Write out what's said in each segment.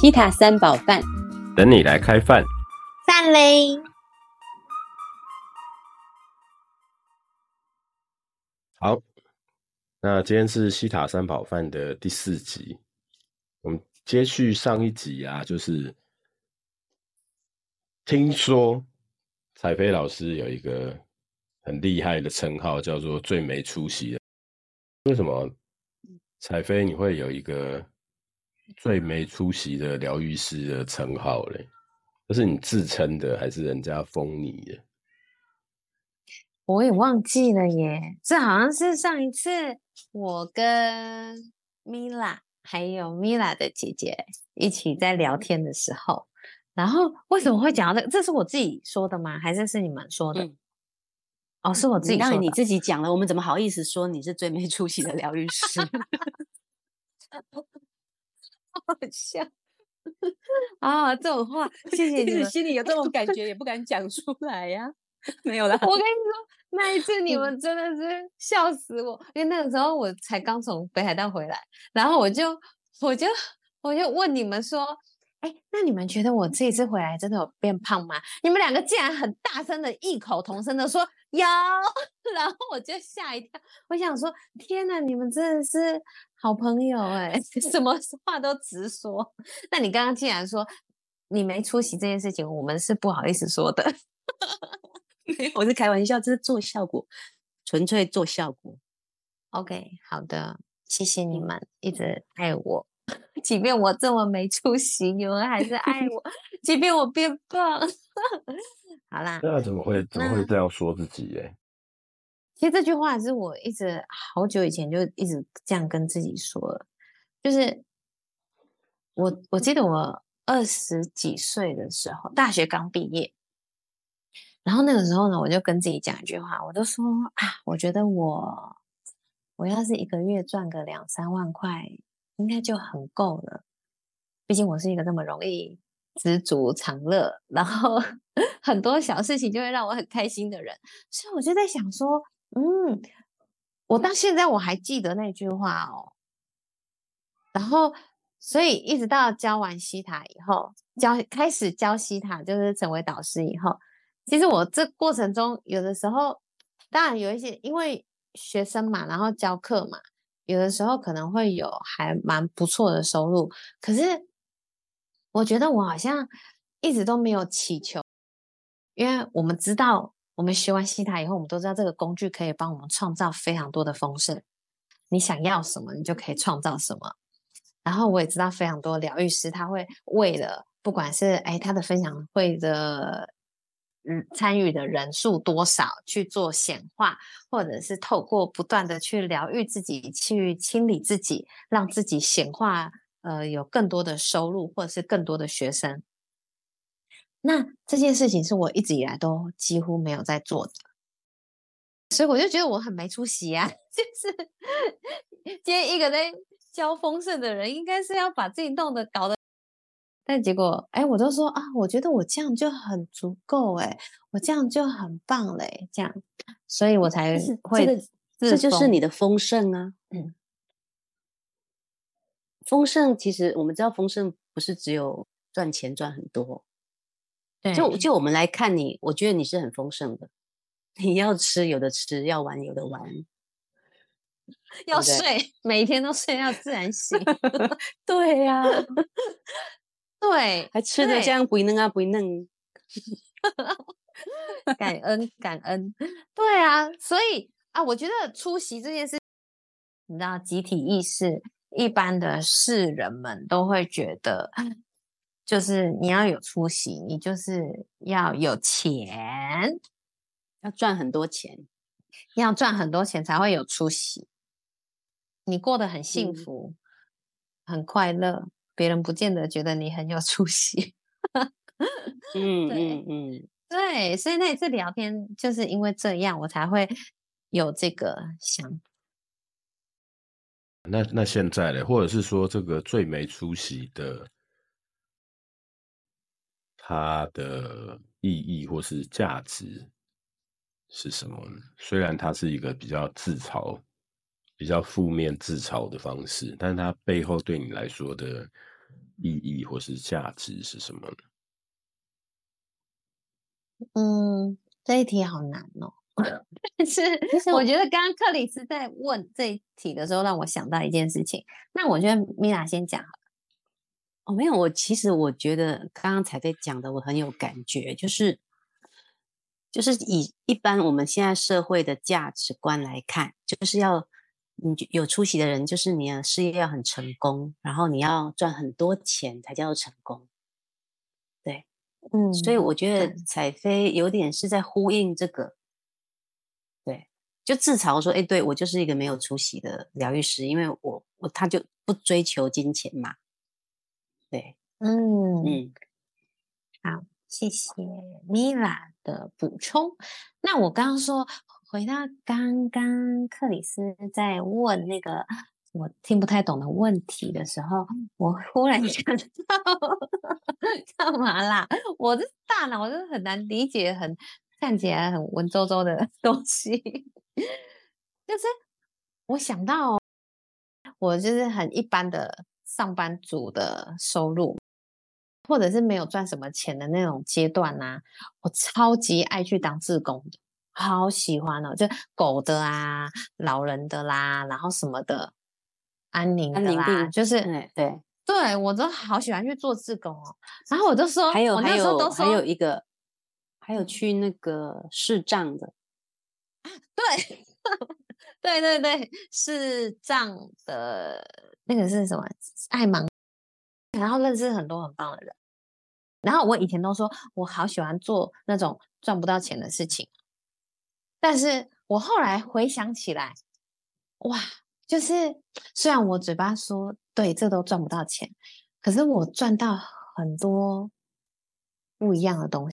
西塔三宝饭，等你来开饭。饭嘞！好，那今天是西塔三宝饭的第四集，我们接续上一集啊，就是听说彩飞老师有一个很厉害的称号，叫做最没出息的。为什么彩飞你会有一个最没出息的疗愈师的称号嘞？这是你自称的，还是人家封你的？我也忘记了耶，这好像是上一次我跟米拉还有米拉的姐姐一起在聊天的时候，然后为什么会讲到这个？这是我自己说的吗？还是是你们说的？哦，是我自己说的。你自己讲了，我们怎么好意思说你是最没出息的疗愈师？好笑啊！这种话，谢谢你们。心里有这种感觉，也不敢讲出来呀。没有了。我跟你说，那一次你们真的是笑死我，因为那个时候我才刚从北海道回来，然后我就我就我就问你们说，哎，那你们觉得我这一次回来真的有变胖吗？你们两个竟然很大声的异口同声的说有，然后我就吓一跳，我想说，天哪，你们真的是好朋友哎，什么话都直说。那你刚刚竟然说你没出席这件事情，我们是不好意思说的。我是开玩笑，这是做效果，纯粹做效果。OK，好的，谢谢你们一直爱我，即便我这么没出息，你们还是爱我。即便我变胖，好啦。那怎么会怎么会这样说自己？哎，其实这句话是我一直好久以前就一直这样跟自己说了，就是我我记得我二十几岁的时候，大学刚毕业。然后那个时候呢，我就跟自己讲一句话，我就说啊，我觉得我我要是一个月赚个两三万块，应该就很够了。毕竟我是一个那么容易知足常乐，然后 很多小事情就会让我很开心的人，所以我就在想说，嗯，我到现在我还记得那句话哦。然后，所以一直到教完西塔以后，教开始教西塔，就是成为导师以后。其实我这过程中，有的时候当然有一些，因为学生嘛，然后教课嘛，有的时候可能会有还蛮不错的收入。可是我觉得我好像一直都没有祈求，因为我们知道，我们学完西塔以后，我们都知道这个工具可以帮我们创造非常多的丰盛。你想要什么，你就可以创造什么。然后我也知道非常多疗愈师，他会为了不管是哎他的分享会的。嗯，参与的人数多少去做显化，或者是透过不断的去疗愈自己，去清理自己，让自己显化，呃，有更多的收入，或者是更多的学生。那这件事情是我一直以来都几乎没有在做的，所以我就觉得我很没出息啊！就是今天一个在教丰盛的人，应该是要把自己弄得搞得。但结果，哎，我都说啊，我觉得我这样就很足够，哎，我这样就很棒嘞，这样，所以我才会，这就是你的丰盛啊，嗯，丰盛其实我们知道，丰盛不是只有赚钱赚很多，对，就就我们来看你，我觉得你是很丰盛的，你要吃有的吃，要玩有的玩，要睡？每天都睡到自然醒，对呀。对，还吃的这样不嫩啊，不嫩。感恩感恩，对啊，所以啊，我觉得出席这件事，你知道，集体意识，一般的世人们都会觉得，就是你要有出息，你就是要有钱，要赚很多钱，要赚很多钱才会有出息。你过得很幸福，很快乐。别人不见得觉得你很有出息，嗯嗯嗯，对，所以那一次聊天就是因为这样，我才会有这个想。那那现在呢？或者是说这个最没出息的，它的意义或是价值是什么呢？虽然它是一个比较自嘲、比较负面自嘲的方式，但是它背后对你来说的。意义或是价值是什么呢？嗯，这一题好难哦。但是我觉得刚刚克里斯在问这一题的时候，让我想到一件事情。那我觉得米娜先讲。哦，没有，我其实我觉得刚刚才飞讲的，我很有感觉，就是就是以一般我们现在社会的价值观来看，就是要你有出息的人，就是你的事业要很成功，然后你要赚很多钱才叫做成功。对，嗯，所以我觉得对彩飞有点是在呼应这个，对，就自嘲说，哎，对我就是一个没有出息的疗愈师，因为我我他就不追求金钱嘛，对，嗯嗯，好，谢谢米拉的补充。那我刚刚说，回到刚刚克里斯在问那个我听不太懂的问题的时候，我忽然想到 干嘛啦？我的大脑就是很难理解，很看起来很文绉绉的东西，就是我想到哦我就是很一般的上班族的收入。或者是没有赚什么钱的那种阶段呐、我超级爱去当志工的，好喜欢哦，就狗的啊、老人的啦，然后什么的，安宁的啦，就是对对，对我都好喜欢去做志工哦。然后我就说，还有还我那时候有还有一个，还有去那个视障的，对，对对对，视障的那个是什么？爱盲，然后认识很多很棒的人。然后我以前都说我好喜欢做那种赚不到钱的事情，但是我后来回想起来，哇，就是虽然我嘴巴说对这都赚不到钱，可是我赚到很多不一样的东西。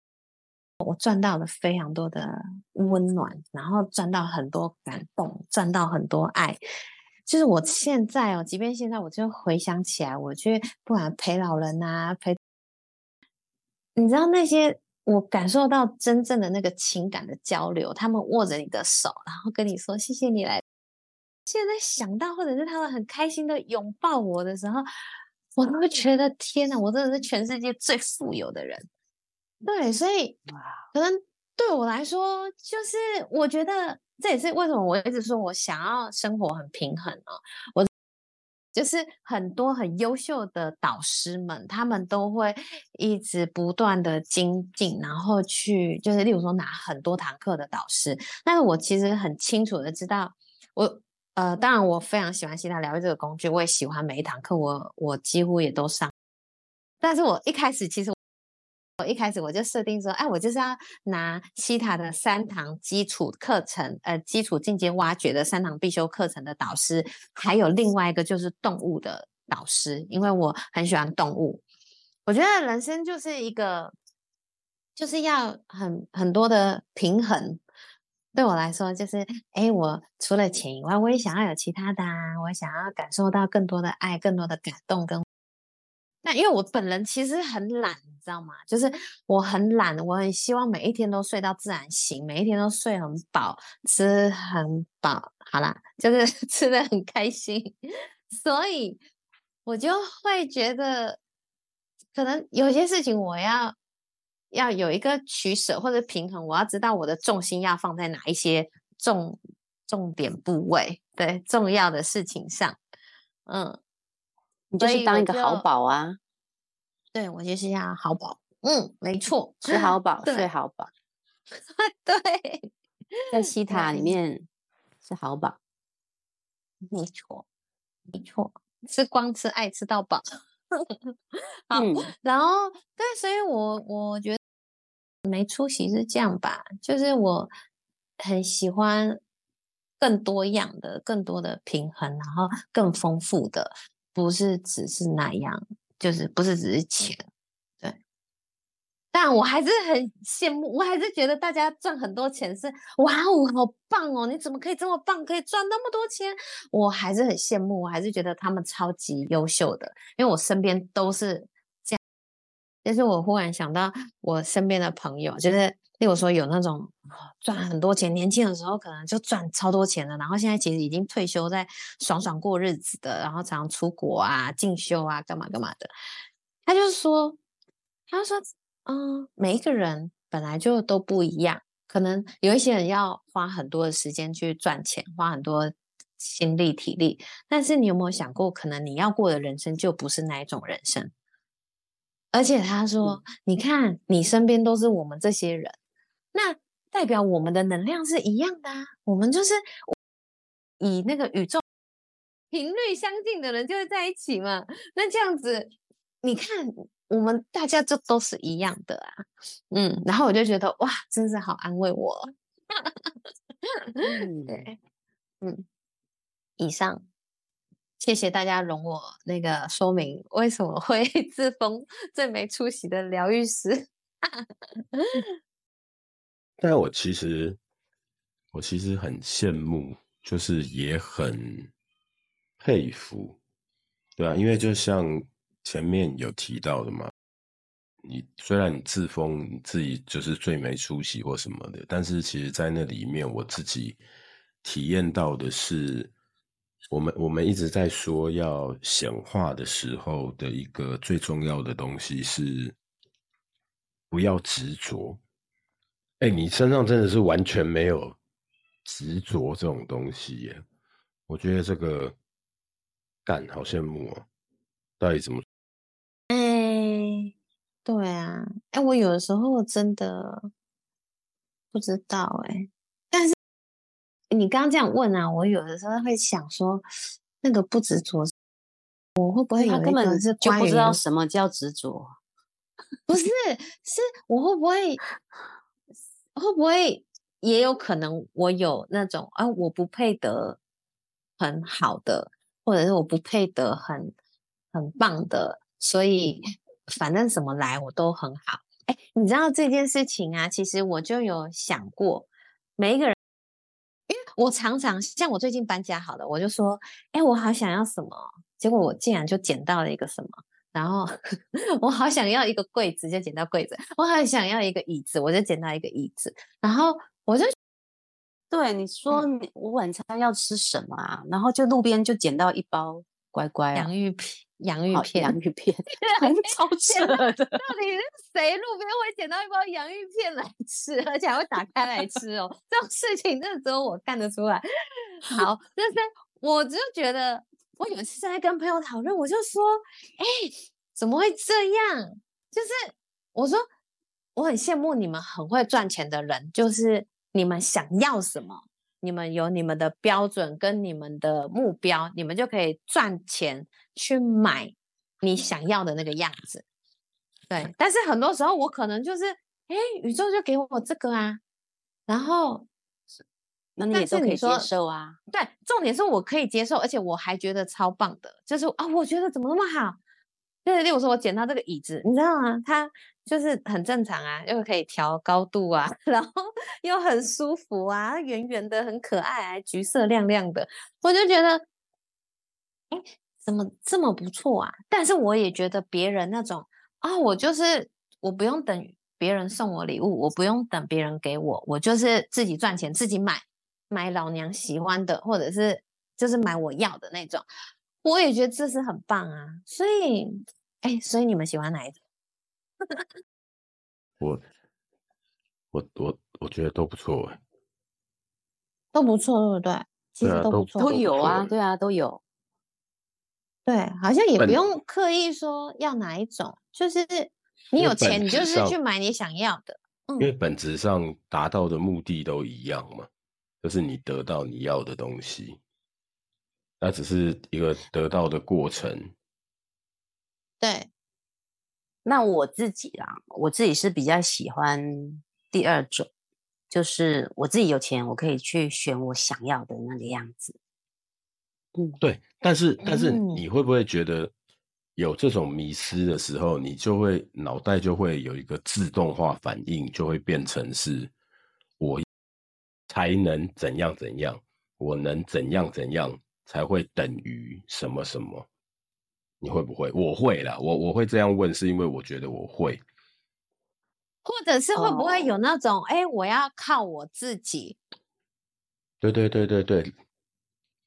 我赚到了非常多的温暖，然后赚到很多感动，赚到很多爱。就是我现在哦，即便现在我就回想起来，我去不管陪老人啊，陪，你知道那些我感受到真正的那个情感的交流，他们握着你的手，然后跟你说谢谢你来。现在想到，或者是他们很开心的拥抱我的时候，我都会觉得天哪，我真的是全世界最富有的人。对，所以可能对我来说，就是我觉得这也是为什么我一直说我想要生活很平衡哦。我就是很多很优秀的导师们，他们都会一直不断的精进，然后去就是例如说拿很多堂课的导师。但是我其实很清楚的知道，我呃，当然我非常喜欢西塔疗愈这个工具，我也喜欢每一堂课，我我几乎也都上。但是我一开始其实。我一开始我就设定说，哎，我就是要拿西塔的三堂基础课程，呃，基础进阶挖掘的三堂必修课程的导师，还有另外一个就是动物的导师，因为我很喜欢动物。我觉得人生就是一个，就是要很很多的平衡。对我来说，就是哎，我除了钱以外，我也想要有其他的啊，我想要感受到更多的爱，更多的感动跟。那因为我本人其实很懒，你知道吗？就是我很懒，我很希望每一天都睡到自然醒，每一天都睡很饱，吃很饱。好啦，就是 吃的很开心，所以我就会觉得，可能有些事情我要要有一个取舍或者平衡，我要知道我的重心要放在哪一些重重点部位，对重要的事情上，嗯。你就是当一个好就宝啊，对我就是要好宝，嗯，没错，吃好饱，对睡好饱，对，在西塔里面是好饱。没错，没错，吃光吃爱吃到饱。好，嗯，然后对，所以我我觉得没出息是这样吧，就是我很喜欢更多样的、更多的平衡，然后更丰富的，不是只是那样，就是不是只是钱，对。但我还是很羡慕，我还是觉得大家赚很多钱是哇哦，好棒哦！你怎么可以这么棒，可以赚那么多钱？我还是很羡慕，我还是觉得他们超级优秀的，因为我身边都是这样。但是我忽然想到，我身边的朋友，就是例如说有那种哦赚很多钱，年轻的时候可能就赚超多钱了，然后现在其实已经退休，在爽爽过日子的，然后常常出国啊、进修啊、干嘛干嘛的。他就是说，他说，嗯，每一个人本来就都不一样，可能有一些人要花很多的时间去赚钱，花很多心力体力，但是你有没有想过，可能你要过的人生就不是那一种人生？而且他说，你看你身边都是我们这些人，那代表我们的能量是一样的啊，我们就是以那个宇宙。频率相近的人就会在一起嘛？那这样子，你看我们大家就都是一样的啊，嗯，然后我就觉得哇，真是好安慰我。对，嗯，以上，谢谢大家容我那个说明为什么会 自封最没出息的疗愈师。但我其实，我其实很羡慕，就是也很。佩服，对啊，因为就像前面有提到的嘛，你虽然你自封你自己就是最没出息或什么的，但是其实，在那里面我自己体验到的是，我们我们一直在说要显化的时候的一个最重要的东西是不要执着。哎，你身上真的是完全没有执着这种东西耶，我觉得这个。干，好羡慕哦！到底怎么？哎，对啊，哎，我有的时候真的不知道哎。但是你刚刚这样问啊，我有的时候会想说，那个不执着，我会不会他根本是就不知道什么叫执着？不是，是我会不会会不会也有可能我有那种啊，我不配得很好的。或者是我不配得很很棒的，所以反正什么来我都很好。哎，你知道这件事情啊？其实我就有想过，每一个人，因为我常常像我最近搬家好了，我就说，哎，我好想要什么，结果我竟然就捡到了一个什么，然后 我好想要一个柜子，就捡到柜子；我好想要一个椅子，我就捡到一个椅子，然后我就。对你说，你我晚餐要吃什么啊？然后就路边就捡到一包乖乖洋芋片，洋芋片，洋芋片，超扯的。到底是谁路边会捡到一包洋芋片来吃，而且还会打开来吃哦？这种事情真的只有我干得出来。好，就是我就觉得，我有一次在跟朋友讨论，我就说，哎，怎么会这样？就是我说，我很羡慕你们很会赚钱的人，就是。你们想要什么？你们有你们的标准跟你们的目标，你们就可以赚钱去买你想要的那个样子。对，但是很多时候我可能就是，哎，宇宙就给我这个啊，然后，那你也都可以接受啊。对，重点是我可以接受，而且我还觉得超棒的，就是啊，我觉得怎么那么好。对，例如说我捡到这个椅子，你知道吗？它就是很正常啊，又可以调高度啊，然后又很舒服啊，圆圆的，很可爱，橘色亮亮的，我就觉得，哎，怎么这么不错啊？但是我也觉得别人那种啊，我就是我不用等别人送我礼物，我不用等别人给我，我就是自己赚钱，自己买，买老娘喜欢的，或者是就是买我要的那种。我也觉得这是很棒啊，所以，哎，所以你们喜欢哪一种？我，我，我，我觉得都不错，哎，都不错，对不对？其实都不错，都有啊，对啊，都有。对，好像也不用刻意说要哪一种，就是你有钱，你就是去买你想要的。因为本质上达到的目的都一样嘛，就是你得到你要的东西。那只是一个得到的过程。对，那我自己啦，我自己是比较喜欢第二种，就是我自己有钱，我可以去选我想要的那个样子。嗯，对。但是，但是你会不会觉得有这种迷失的时候，你就会脑袋就会有一个自动化反应，就会变成是我才能怎样怎样，我能怎样怎样。才会等于什么什么？你会不会？我会啦，我我会这样问，是因为我觉得我会，或者是会不会有那种，哎，我要靠我自己？对对对对对，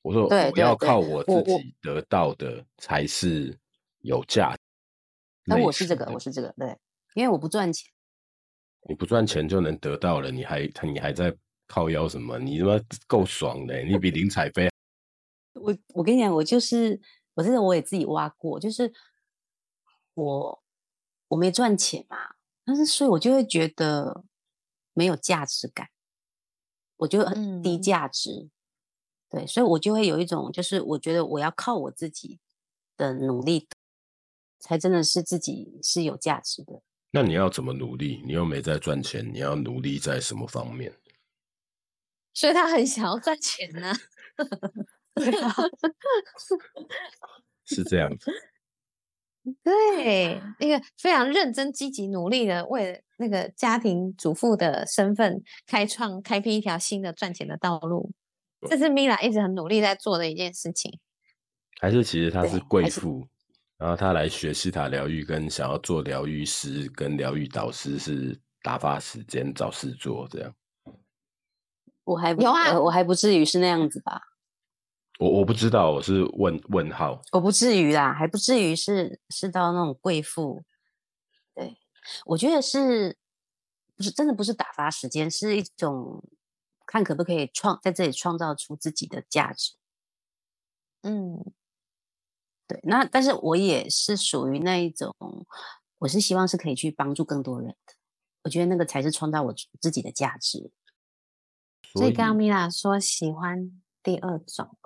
我说我要靠我自己得到的才是有价。那我是这个，我是这个，对，因为我不赚钱，你不赚钱就能得到了，你还你还在靠腰什么？你他妈够爽的，你比林采飞 我我跟你讲，我就是我真的我也自己挖过，就是我我没赚钱嘛，但是所以我就会觉得没有价值感，我就很低嗯价值，对，所以我就会有一种就是我觉得我要靠我自己的努力，才真的是自己是有价值的。那你要怎么努力？你又没在赚钱，你要努力在什么方面？所以他很想要赚钱呢 是这样子。对，那个非常认真、积极、努力的为了那个家庭主妇的身份开创、开辟一条新的赚钱的道路，这是 Mila 一直很努力在做的一件事情。还是其实她是贵妇，然后她来学西塔疗愈，跟想要做疗愈师跟疗愈导师是打发时间找事做这样。我还不有啊呃我还不至于是那样子吧，我我不知道，我是问问号。我不至于啦，还不至于是是到那种贵妇。对，我觉得是不是真的不是打发时间，是一种看可不可以创在这里创造出自己的价值。嗯，对，那但是我也是属于那一种，我是希望是可以去帮助更多人的。我觉得那个才是创造我自己的价值。所以刚刚 Mila 说喜欢第二种，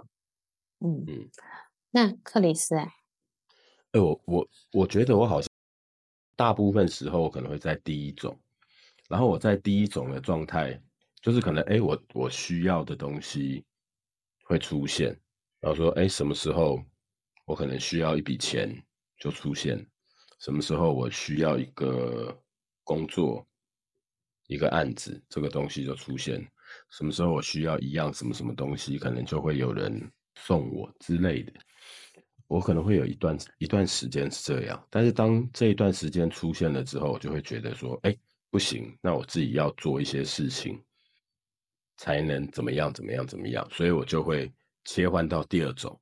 嗯嗯。那克里斯哎，哎、我我我觉得我好像大部分时候可能会在第一种，然后我在第一种的状态，就是可能哎、我我需要的东西会出现，然后说哎、什么时候我可能需要一笔钱就出现，什么时候我需要一个工作一个案子，这个东西就出现，什么时候我需要一样什么什么东西，可能就会有人送我之类的。我可能会有一段一段时间是这样，但是当这一段时间出现了之后，我就会觉得说，哎，不行，那我自己要做一些事情，才能怎么样怎么样怎么样，所以我就会切换到第二种，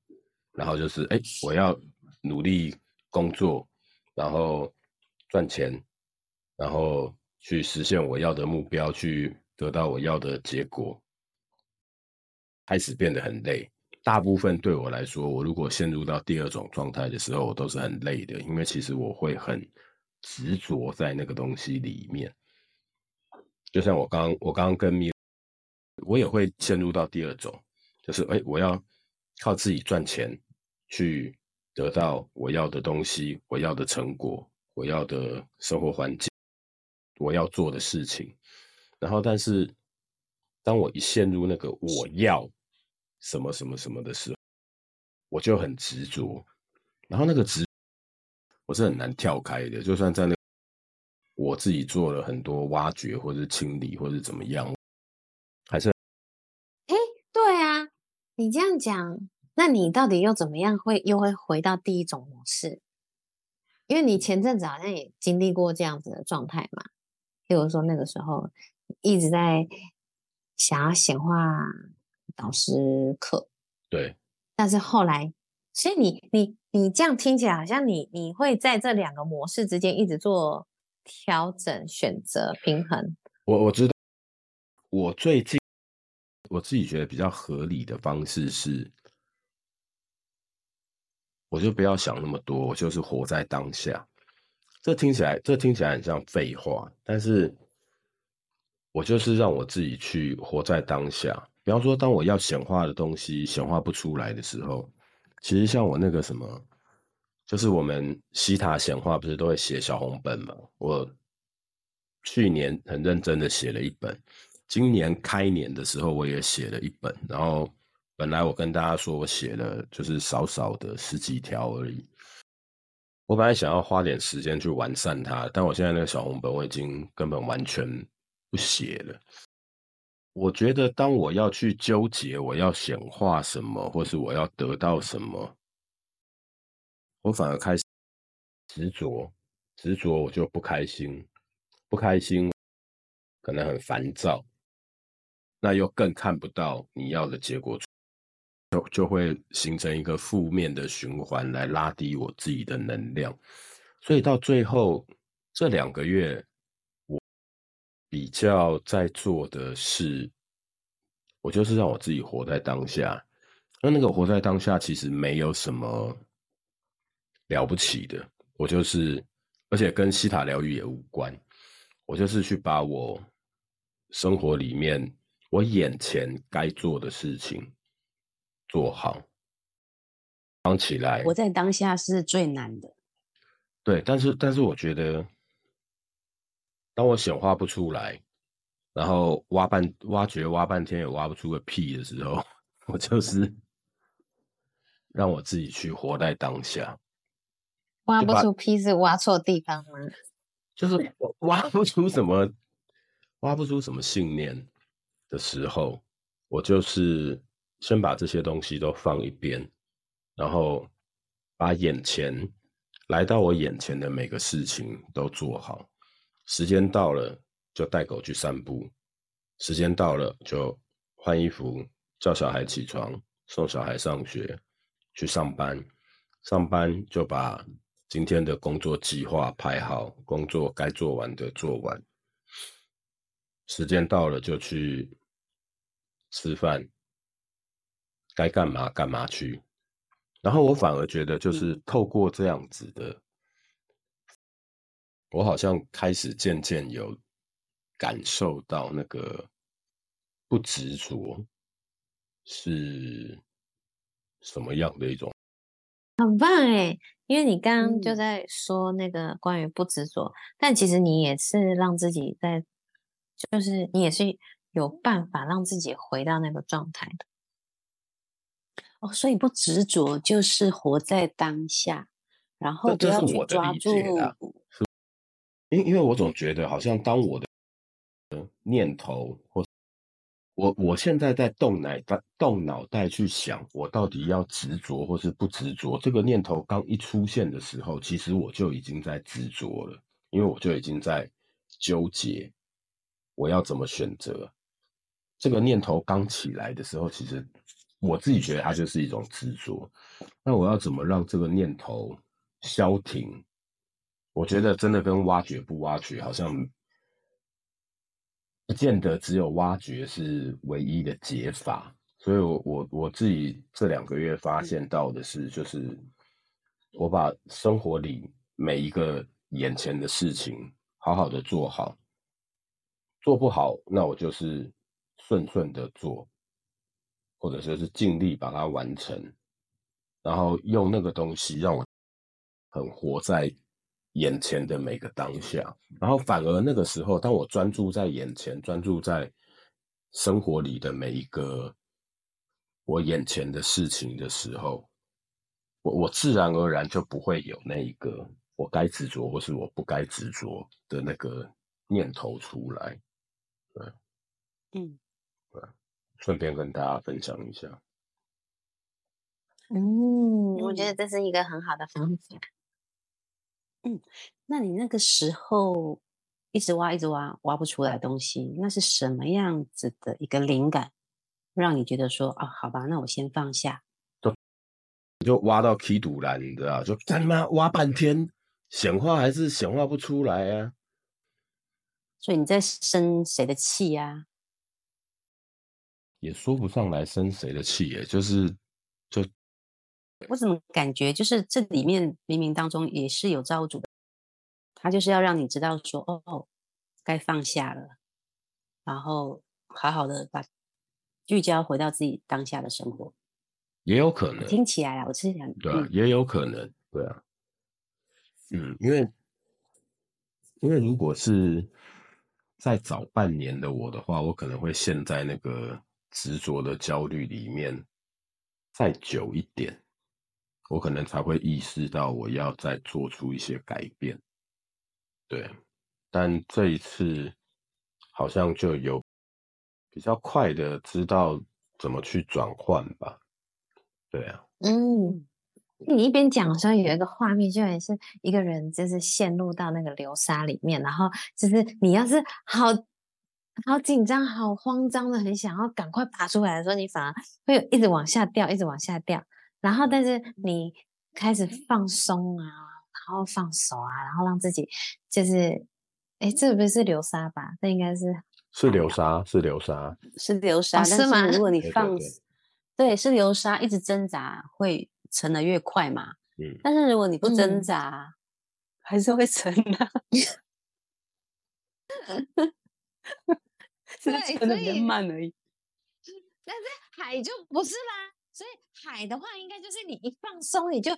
然后就是，哎，我要努力工作，然后赚钱，然后去实现我要的目标，去得到我要的结果，开始变得很累。大部分对我来说，我如果陷入到第二种状态的时候，我都是很累的，因为其实我会很执着在那个东西里面。就像我刚我刚刚跟米，我也会陷入到第二种，就是哎，我要靠自己赚钱去得到我要的东西，我要的成果，我要的生活环境，我要做的事情。然后，但是当我一陷入那个我要什么什么什么的时候，我就很执着，然后那个执我是很难跳开的，就算在那我自己做了很多挖掘或者清理或者怎么样，还是对啊，你这样讲，那你到底又怎么样会又会回到第一种模式？因为你前阵子好像也经历过这样子的状态嘛，例如说那个时候一直在想要显化导师课，对但是后来，所以你你你这样听起来好像你你会在这两个模式之间一直做调整、选择、平衡。我我知道，我最近我自己觉得比较合理的方式是，我就不要想那么多，我就是活在当下。这听起来，这听起来很像废话，但是我就是让我自己去活在当下。比方说，当我要显化的东西显化不出来的时候，其实像我那个什么，就是我们西塔显化不是都会写小红本嘛？我去年很认真的写了一本，今年开年的时候我也写了一本，然后本来我跟大家说我写了就是少少的十几条而已。我本来想要花点时间去完善它，但我现在那个小红本我已经根本完全不写了。我觉得当我要去纠结我要显化什么，或是我要得到什么，我反而开始执着，执着我就不开心，不开心可能很烦躁，那又更看不到你要的结果，就就会形成一个负面的循环来拉低我自己的能量。所以到最后这两个月，比较在做的是，我就是让我自己活在当下。那那个活在当下其实没有什么了不起的，我就是，而且跟西塔疗愈也无关，我就是去把我生活里面我眼前该做的事情做好。忙起来，活在当下是最难的。对，但是但是我觉得，当我显化不出来，然后挖半挖掘挖半天也挖不出个屁的时候，我就是。让我自己去活在当下，挖不出屁是挖错地方吗？就是挖不出什么，挖不出什么信念的时候，我就是先把这些东西都放一边，然后把眼前来到我眼前的每个事情都做好。时间到了就带狗去散步，时间到了就换衣服，叫小孩起床，送小孩上学。去上班，上班就把今天的工作计划排好，工作该做完的做完。时间到了就去吃饭，该干嘛干嘛去。然后我反而觉得，就是透过这样子的，我好像开始渐渐有感受到那个不执着是。什么样的一种？很棒哎，因为你刚刚就在说那个关于不执着，但其实你也是让自己在，就是你也是有办法让自己回到那个状态的。哦，所以不执着就是活在当下，然后不要去抓住。因因为我总觉得好像当我的念头或。我我现在在动脑袋，动脑袋去想，我到底要执着或是不执着。这个念头刚一出现的时候，其实我就已经在执着了，因为我就已经在纠结，我要怎么选择。这个念头刚起来的时候，其实我自己觉得它就是一种执着。那我要怎么让这个念头消停？我觉得真的跟挖掘不挖掘好像。不见得只有挖掘是唯一的解法，所以，我我我自己这两个月发现到的是，就是我把生活里每一个眼前的事情好好的做好，做不好，那我就是顺顺的做，或者说是尽力把它完成，然后用那个东西让我很活在。眼前的每个当下，然后反而那个时候，当我专注在眼前，专注在生活里的每一个我眼前的事情的时候，我我自然而然就不会有那一个我该执着或是我不该执着的那个念头出来。对，嗯，对，顺便跟大家分享一下。嗯，我觉得这是一个很好的方法。嗯，那你那个时候一直挖，一直挖，挖不出来东西，那是什么样子的一个灵感，让你觉得说啊，好吧，那我先放下，就就挖到 khí 堵了，你知道？就他妈挖半天，显化还是显化不出来啊！所以你在生谁的气呀？也说不上来生谁的气，耶，就是就。我怎么感觉就是这里面冥冥当中也是有造物主的，他就是要让你知道说哦，该放下了，然后好好的把聚焦回到自己当下的生活，也有可能听起来啊，我是想对，也有可能对啊，嗯，因为因为如果是再早半年的我的话，我可能会陷在那个执着的焦虑里面再久一点。我可能才会意识到我要再做出一些改变，对，但这一次好像就有比较快的知道怎么去转换吧，对啊，嗯，你一边讲的时候有一个画面，就也是一个人就是陷入到那个流沙里面，然后就是你要是好好紧张、好慌张的，很想要赶快爬出来的时候，你反而会一直往下掉，一直往下掉。然后，但是你开始放松啊，然后放手啊，然后让自己就是，哎，这不是流沙吧？这应该是是流沙，是流沙，是流沙。是吗？如果你 放，对，是流沙，一直挣扎会沉的越快嘛。嗯。但是如果你不挣扎，还是会沉的。对，沉的比较慢而已。但是海就不是啦。所以海的话，应该就是你一放松，你就，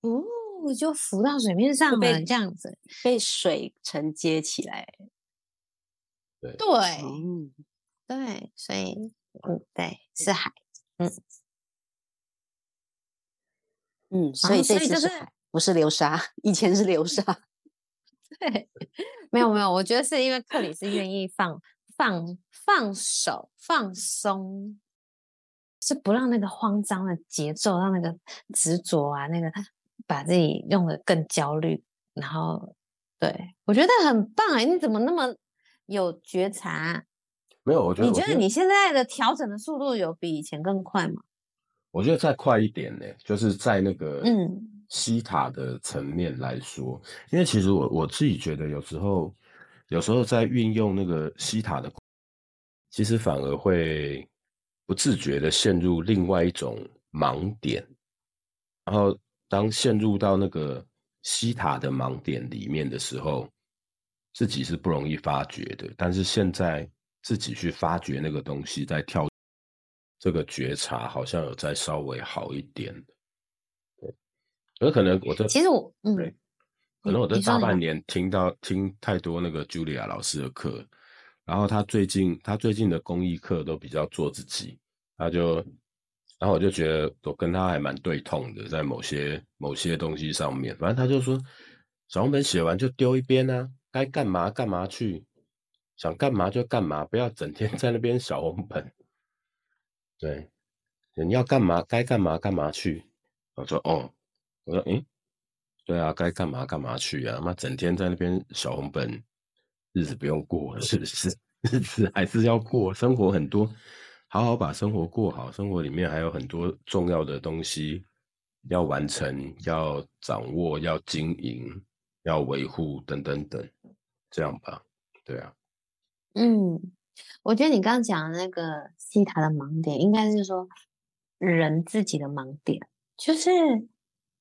哦，就浮到水面上了，这样子被水承接起来。对对，对，所以，嗯，对，是海，嗯嗯，所以这次是海，不是流沙，以前是流沙。对，没有没有，我觉得是因为克里斯愿意放放放手放松。是不让那个慌张的节奏，让那个执着啊，那个把自己用的更焦虑。然后，对我觉得很棒哎！你怎么那么有觉察？没有，我觉得你觉得你现在的调整的速度有比以前更快吗？我觉得再快一点呢，就是在那个嗯西塔的层面来说，因为其实我我自己觉得有时候有时候在运用那个西塔的，其实反而会。不自觉的陷入另外一种盲点，然后当陷入到那个西塔的盲点里面的时候，自己是不容易发觉的。但是现在自己去发掘那个东西，在跳这个觉察，好像有在稍微好一点。对，有可能我这其实我嗯，可能我这大半年听到听太多那个茱莉亚老师的课。然后他最近，他最近的公益课都比较做自己，他就，然后我就觉得我跟他还蛮对痛的，在某些某些东西上面，反正他就说，小红本写完就丢一边啊，该干嘛干嘛去，想干嘛就干嘛，不要整天 在那边小红本。对，你要干嘛该干嘛干嘛去。我说哦，我说嗯，对啊，该干嘛干嘛去啊，妈整天在那边小红本。日子不用过了，是不是？日子还是要过，生活很多，好好把生活过好。生活里面还有很多重要的东西要完成、要掌握、要经营、要维护等等等，这样吧？对啊。嗯，我觉得你刚刚讲的那个西塔的盲点，应该是说人自己的盲点，就是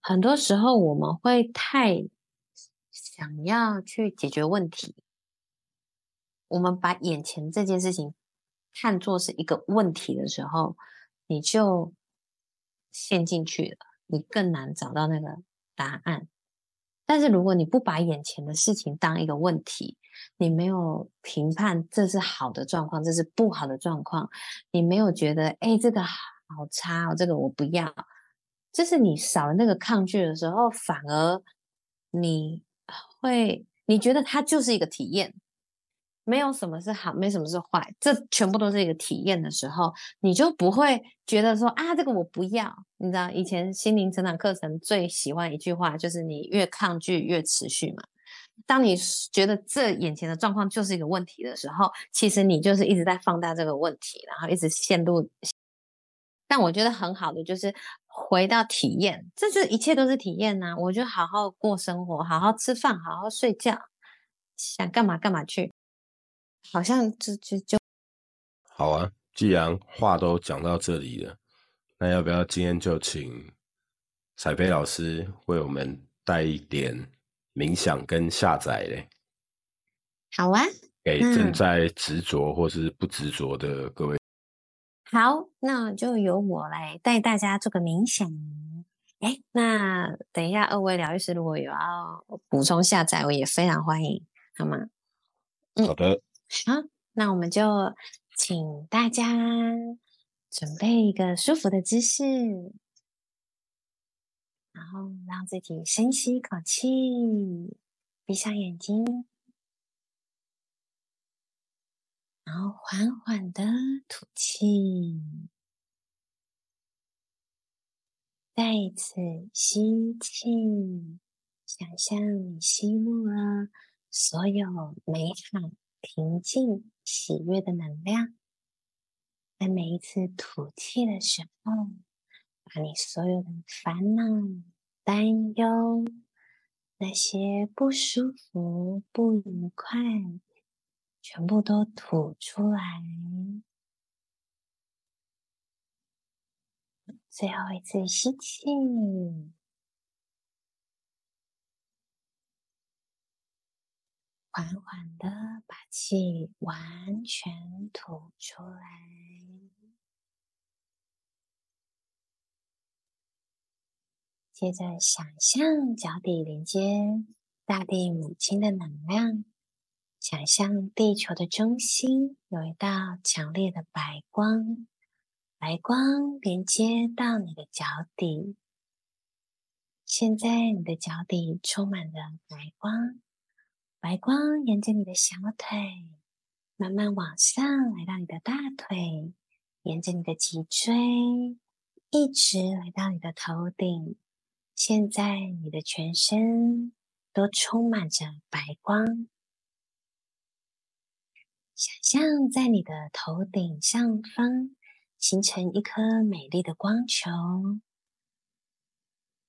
很多时候我们会太想要去解决问题。我们把眼前这件事情看作是一个问题的时候，你就陷进去了，你更难找到那个答案。但是如果你不把眼前的事情当一个问题，你没有评判这是好的状况，这是不好的状况，你没有觉得哎这个好差哦，这个我不要，就是你少了那个抗拒的时候，反而你会你觉得它就是一个体验。没有什么是好，没什么是坏，这全部都是一个体验的时候，你就不会觉得说啊，这个我不要。你知道以前心灵成长课程最喜欢一句话，就是你越抗拒越持续嘛。当你觉得这眼前的状况就是一个问题的时候，其实你就是一直在放大这个问题，然后一直陷入。但我觉得很好的就是回到体验，这就一切都是体验呐。我就好好过生活，好好吃饭，好好睡觉，想干嘛干嘛去。好像就就就好啊！既然话都讲到这里了，那要不要今天就请彩飞老师为我们带一点冥想跟下载嘞？好啊，给正在执着或是不执着的各位。好，那就由我来带大家做个冥想。哎，那等一下二位疗愈师如果有要补充下载，我也非常欢迎，好吗？好的。好，那我们就请大家准备一个舒服的姿势，然后让自己深吸一口气，闭上眼睛，然后缓缓的吐气，再一次吸气，想象你吸入了所有美好。平静、喜悦的能量，在每一次吐气的时候，把你所有的烦恼、担忧、那些不舒服、不愉快，全部都吐出来。最后一次吸气，缓缓的把气完全吐出来。接着，想象脚底连接大地母亲的能量，想象地球的中心有一道强烈的白光，白光连接到你的脚底。现在，你的脚底充满了白光，白光沿着你的小腿慢慢往上，来到你的大腿，沿着你的脊椎，一直来到你的头顶。现在你的全身都充满着白光，想象在你的头顶上方形成一颗美丽的光球，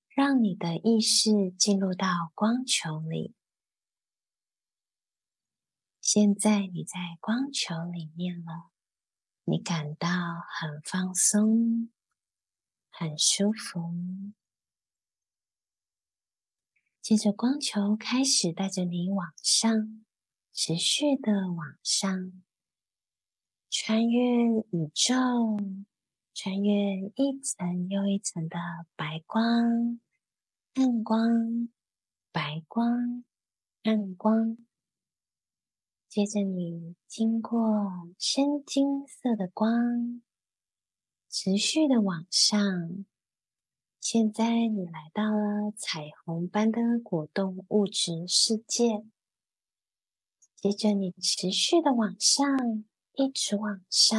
让你的意识进入到光球里。现在你在光球里面了，你感到很放松，很舒服。接着，光球开始带着你往上，持续的往上，穿越宇宙，穿越一层又一层的白光、暗光、白光、暗光。接着，你经过深金色的光，持续的往上。现在你来到了彩虹般的果冻物质世界。接着，你持续的往上，一直往上，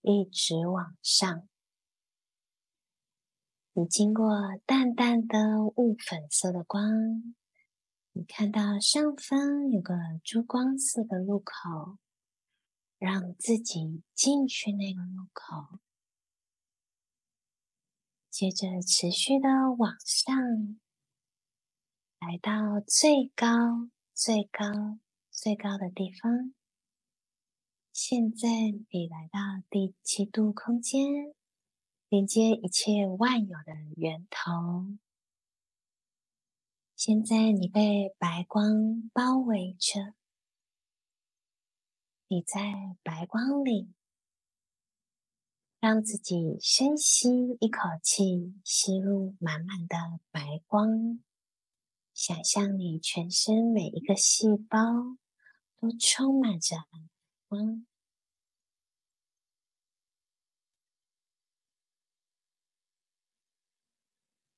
一直往上。你经过淡淡的雾粉色的光，你看到上方有个珠光色的路口，让自己进去那个路口。接着持续的往上，来到最高、最高、最高的地方。现在你来到第七度空间，连接一切万有的源头。现在你被白光包围着，你在白光里。让自己深吸一口气，吸入满满的白光。想象你全身每一个细胞都充满着光。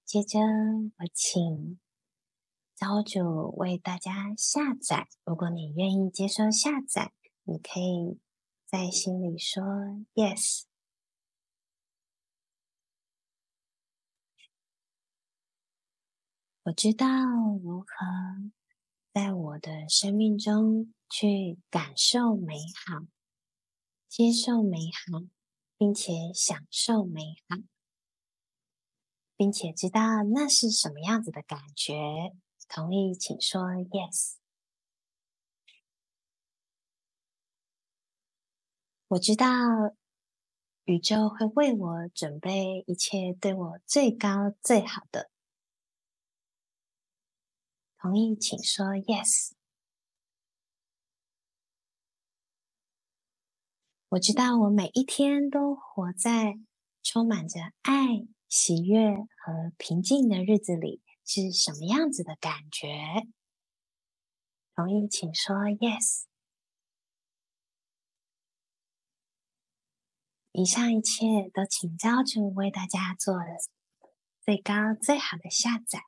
接着，我请造物主为大家下载。如果你愿意接受下载，你可以在心里说 “yes”。我知道如何在我的生命中去感受美好、接受美好，并且享受美好，并且知道那是什么样子的感觉。同意，请说 yes。我知道宇宙会为我准备一切对我最高最好的。同意，请说 yes。我知道我每一天都活在充满着爱、喜悦和平静的日子里，是什么样子的感觉？同意，请说 yes。以上一切都请教主为大家做的最高最好的下载。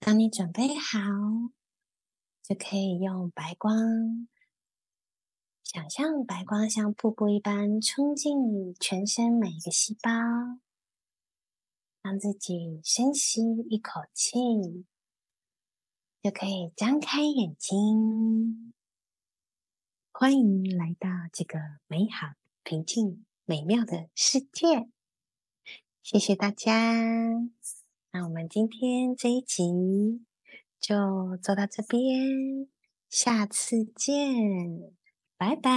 当你准备好，就可以用白光，想象白光像瀑布一般冲进你全身每一个细胞，让自己深吸一口气，就可以张开眼睛。欢迎来到这个美好、平静、美妙的世界。谢谢大家。那我们今天这一集就做到这边，下次见，拜拜。